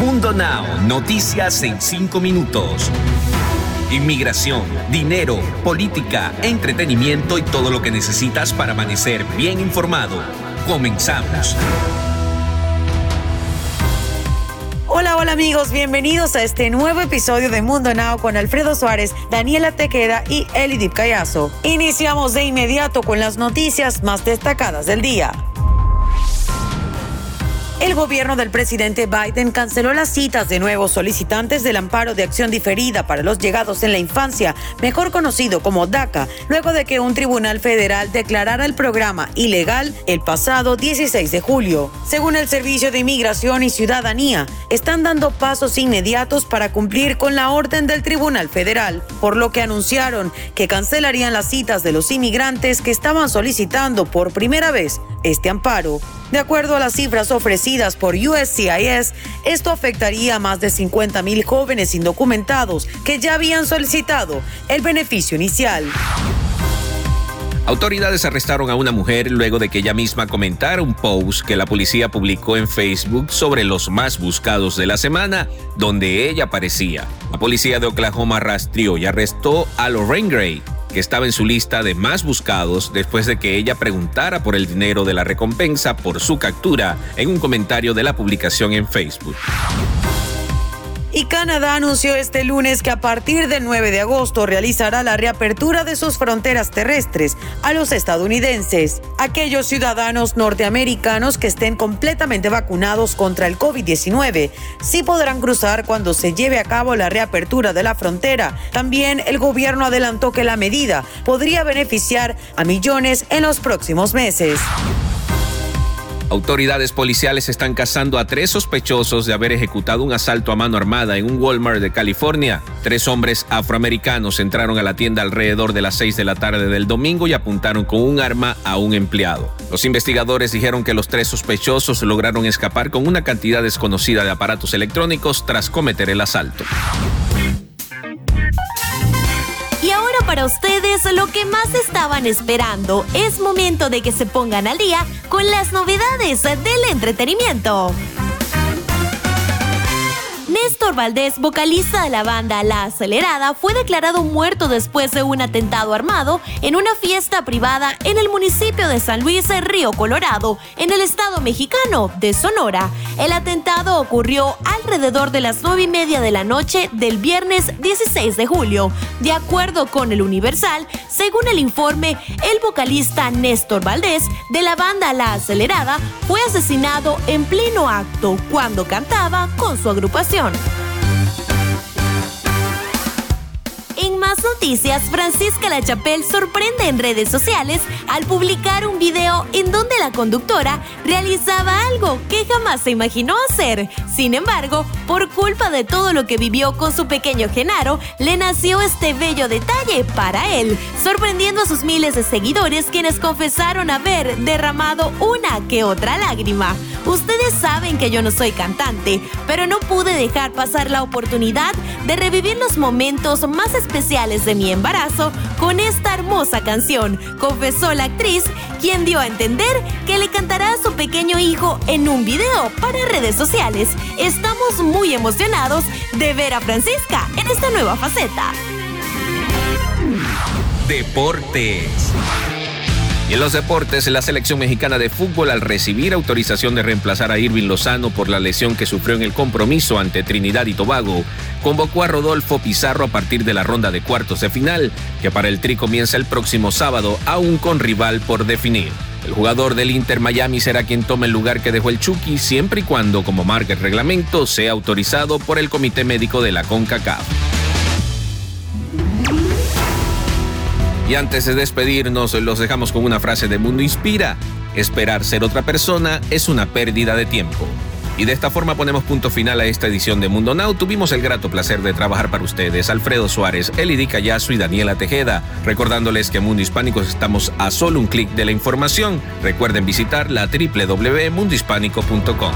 Mundo Now, noticias en 5 minutos. Inmigración, dinero, política, entretenimiento y todo lo que necesitas para amanecer bien informado. Comenzamos. Hola, hola amigos, bienvenidos a este nuevo episodio de Mundo Now con Alfredo Suárez, Daniela Tequeda y Elidip Callazo. Iniciamos de inmediato con las noticias más destacadas del día. El gobierno del presidente Biden canceló las citas de nuevos solicitantes del amparo de acción diferida para los llegados en la infancia, mejor conocido como DACA, luego de que un tribunal federal declarara el programa ilegal el pasado 16 de julio. Según el Servicio de Inmigración y Ciudadanía, están dando pasos inmediatos para cumplir con la orden del Tribunal Federal, por lo que anunciaron que cancelarían las citas de los inmigrantes que estaban solicitando por primera vez este amparo. De acuerdo a las cifras ofrecidas por USCIS, esto afectaría a más de 50 mil jóvenes indocumentados que ya habían solicitado el beneficio inicial. Autoridades arrestaron a una mujer luego de que ella misma comentara un post que la policía publicó en Facebook sobre los más buscados de la semana, donde ella aparecía. La policía de Oklahoma rastreó y arrestó a Lorraine Gray, que estaba en su lista de más buscados después de que ella preguntara por el dinero de la recompensa por su captura en un comentario de la publicación en Facebook. Y Canadá anunció este lunes que a partir del 9 de agosto realizará la reapertura de sus fronteras terrestres a los estadounidenses. Aquellos ciudadanos norteamericanos que estén completamente vacunados contra el COVID-19 sí podrán cruzar cuando se lleve a cabo la reapertura de la frontera. También el gobierno adelantó que la medida podría beneficiar a millones en los próximos meses. Autoridades policiales están cazando a tres sospechosos de haber ejecutado un asalto a mano armada en un Walmart de California. Tres hombres afroamericanos entraron a la tienda alrededor de las seis de la tarde del domingo y apuntaron con un arma a un empleado. Los investigadores dijeron que los tres sospechosos lograron escapar con una cantidad desconocida de aparatos electrónicos tras cometer el asalto para ustedes lo que más estaban esperando. Es momento de que se pongan al día con las novedades del entretenimiento. Néstor Valdés, vocalista de la banda La Acelerada, fue declarado muerto después de un atentado armado en una fiesta privada en el municipio de San Luis, Río Colorado, en el estado mexicano de Sonora. El atentado ocurrió alrededor de las nueve y media de la noche del viernes 16 de julio. De acuerdo con el Universal, según el informe, el vocalista Néstor Valdés de la banda La Acelerada fue asesinado en pleno acto cuando cantaba con su agrupación. En más noticias, Francisca Lachapelle sorprende en redes sociales al publicar un video en donde la conductora realizaba algo que jamás se imaginó hacer. Sin embargo, por culpa de todo lo que vivió con su pequeño Genaro, le nació este bello detalle para él, sorprendiendo a sus miles de seguidores quienes confesaron haber derramado una que otra lágrima. Ustedes saben que yo no soy cantante, pero no pude dejar pasar la oportunidad de revivir los momentos más especiales de mi embarazo con esta hermosa canción, confesó la actriz, quien dio a entender que le cantará a su pequeño hijo en un video para redes sociales. Estamos muy emocionados de ver a Francisca en esta nueva faceta. Deportes. Y en los deportes, la selección mexicana de fútbol, al recibir autorización de reemplazar a Irving Lozano por la lesión que sufrió en el compromiso ante Trinidad y Tobago, convocó a Rodolfo Pizarro a partir de la ronda de cuartos de final, que para el Tri comienza el próximo sábado, aún con rival por definir. El jugador del Inter Miami será quien tome el lugar que dejó el Chucky siempre y cuando, como marca el reglamento, sea autorizado por el Comité Médico de la CONCACAF. Y antes de despedirnos, los dejamos con una frase de Mundo Inspira. Esperar ser otra persona es una pérdida de tiempo. Y de esta forma ponemos punto final a esta edición de Mundo Now. Tuvimos el grato placer de trabajar para ustedes Alfredo Suárez, Elidi Callazo y Daniela Tejeda. Recordándoles que Mundo Hispánico estamos a solo un clic de la información. Recuerden visitar la www.mundohispánico.com.